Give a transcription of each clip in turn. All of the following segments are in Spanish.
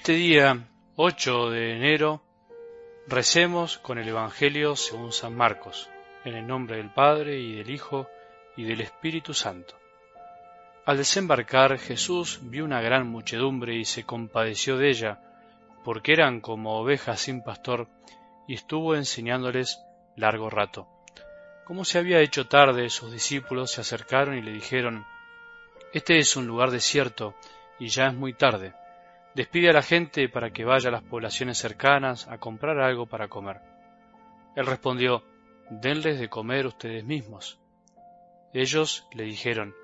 este día 8 de enero recemos con el Evangelio según San Marcos, en el nombre del Padre y del Hijo y del Espíritu Santo. Al desembarcar Jesús vio una gran muchedumbre y se compadeció de ella, porque eran como ovejas sin pastor, y estuvo enseñándoles largo rato. Como se había hecho tarde, sus discípulos se acercaron y le dijeron, Este es un lugar desierto, y ya es muy tarde Despide a la gente para que vaya a las poblaciones cercanas a comprar algo para comer. Él respondió, Denles de comer ustedes mismos. Ellos le dijeron,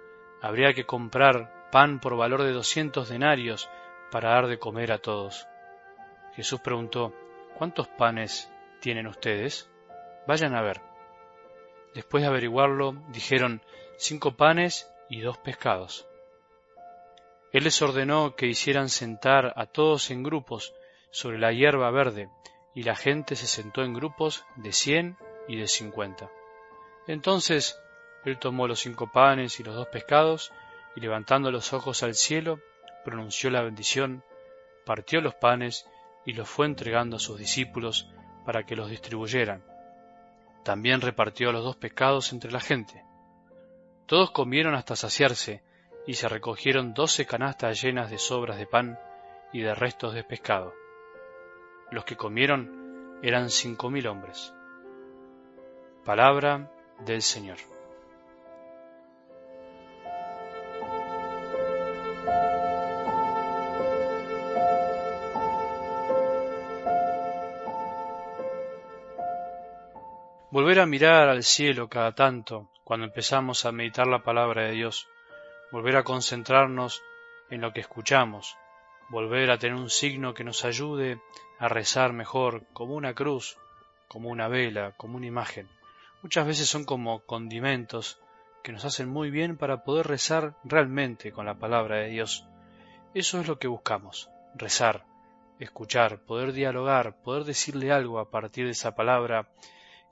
Habría que comprar pan por valor de doscientos denarios para dar de comer a todos. Jesús preguntó, ¿Cuántos panes tienen ustedes? Vayan a ver. Después de averiguarlo, dijeron, Cinco panes y dos pescados. Él les ordenó que hicieran sentar a todos en grupos sobre la hierba verde, y la gente se sentó en grupos de cien y de cincuenta. Entonces él tomó los cinco panes y los dos pescados, y levantando los ojos al cielo, pronunció la bendición, partió los panes y los fue entregando a sus discípulos para que los distribuyeran. También repartió los dos pescados entre la gente. Todos comieron hasta saciarse, y se recogieron doce canastas llenas de sobras de pan y de restos de pescado. Los que comieron eran cinco mil hombres. Palabra del Señor. Volver a mirar al cielo cada tanto cuando empezamos a meditar la palabra de Dios volver a concentrarnos en lo que escuchamos, volver a tener un signo que nos ayude a rezar mejor, como una cruz, como una vela, como una imagen. Muchas veces son como condimentos que nos hacen muy bien para poder rezar realmente con la palabra de Dios. Eso es lo que buscamos, rezar, escuchar, poder dialogar, poder decirle algo a partir de esa palabra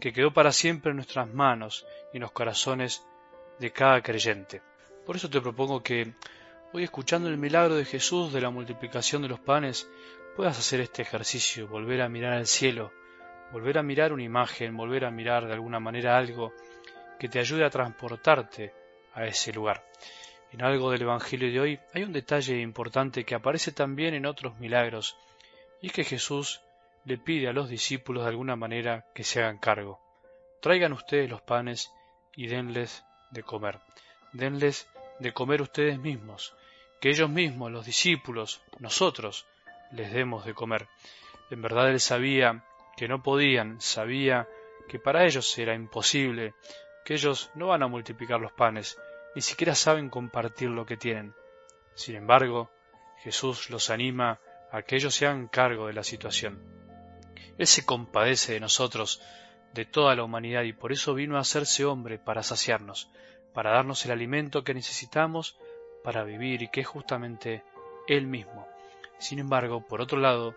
que quedó para siempre en nuestras manos y en los corazones de cada creyente. Por eso te propongo que hoy escuchando el milagro de Jesús de la multiplicación de los panes, puedas hacer este ejercicio, volver a mirar al cielo, volver a mirar una imagen, volver a mirar de alguna manera algo que te ayude a transportarte a ese lugar. En algo del Evangelio de hoy hay un detalle importante que aparece también en otros milagros, y es que Jesús le pide a los discípulos de alguna manera que se hagan cargo. Traigan ustedes los panes y denles de comer. Denles de comer ustedes mismos, que ellos mismos, los discípulos, nosotros, les demos de comer. En verdad él sabía que no podían, sabía que para ellos era imposible, que ellos no van a multiplicar los panes, ni siquiera saben compartir lo que tienen. Sin embargo, Jesús los anima a que ellos se hagan cargo de la situación. Él se compadece de nosotros, de toda la humanidad, y por eso vino a hacerse hombre para saciarnos, para darnos el alimento que necesitamos para vivir y que es justamente Él mismo. Sin embargo, por otro lado,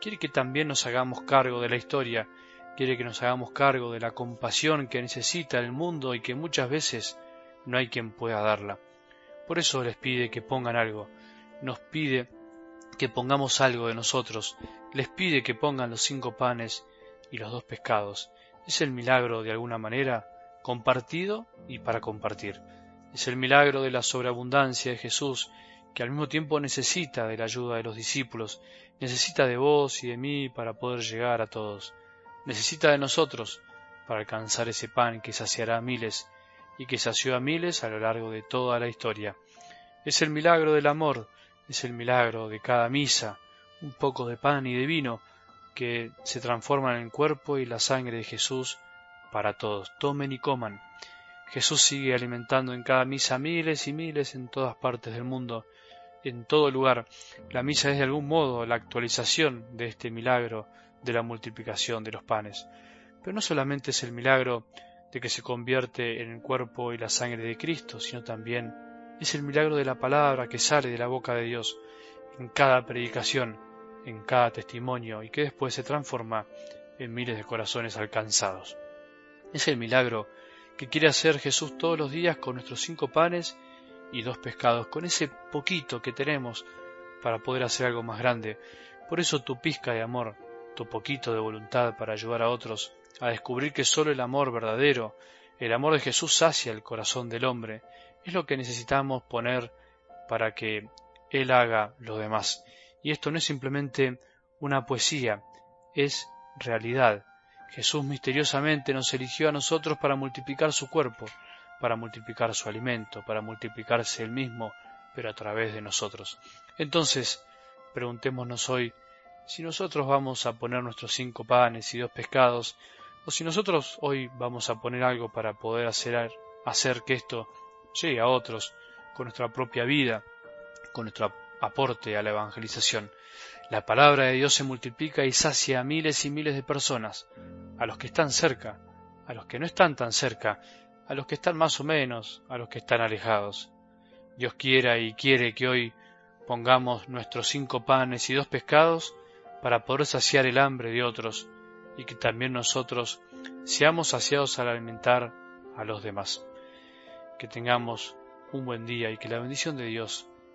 quiere que también nos hagamos cargo de la historia, quiere que nos hagamos cargo de la compasión que necesita el mundo y que muchas veces no hay quien pueda darla. Por eso les pide que pongan algo, nos pide que pongamos algo de nosotros, les pide que pongan los cinco panes y los dos pescados. Es el milagro, de alguna manera, compartido y para compartir. Es el milagro de la sobreabundancia de Jesús, que al mismo tiempo necesita de la ayuda de los discípulos, necesita de vos y de mí para poder llegar a todos, necesita de nosotros para alcanzar ese pan que saciará a miles y que sació a miles a lo largo de toda la historia. Es el milagro del amor, es el milagro de cada misa, un poco de pan y de vino que se transforman en el cuerpo y la sangre de Jesús para todos. Tomen y coman. Jesús sigue alimentando en cada misa miles y miles en todas partes del mundo, en todo lugar. La misa es de algún modo la actualización de este milagro de la multiplicación de los panes. Pero no solamente es el milagro de que se convierte en el cuerpo y la sangre de Cristo, sino también es el milagro de la palabra que sale de la boca de Dios en cada predicación, en cada testimonio y que después se transforma en miles de corazones alcanzados. Es el milagro que quiere hacer Jesús todos los días con nuestros cinco panes y dos pescados, con ese poquito que tenemos para poder hacer algo más grande, Por eso tu pizca de amor, tu poquito de voluntad para ayudar a otros a descubrir que solo el amor verdadero, el amor de Jesús sacia el corazón del hombre, es lo que necesitamos poner para que Él haga lo demás. Y esto no es simplemente una poesía, es realidad. Jesús misteriosamente nos eligió a nosotros para multiplicar su cuerpo, para multiplicar su alimento, para multiplicarse él mismo, pero a través de nosotros. Entonces, preguntémonos hoy si nosotros vamos a poner nuestros cinco panes y dos pescados, o si nosotros hoy vamos a poner algo para poder hacer, hacer que esto llegue a otros con nuestra propia vida, con nuestro aporte a la evangelización. La palabra de Dios se multiplica y sacia a miles y miles de personas, a los que están cerca, a los que no están tan cerca, a los que están más o menos, a los que están alejados. Dios quiera y quiere que hoy pongamos nuestros cinco panes y dos pescados para poder saciar el hambre de otros y que también nosotros seamos saciados al alimentar a los demás. Que tengamos un buen día y que la bendición de Dios,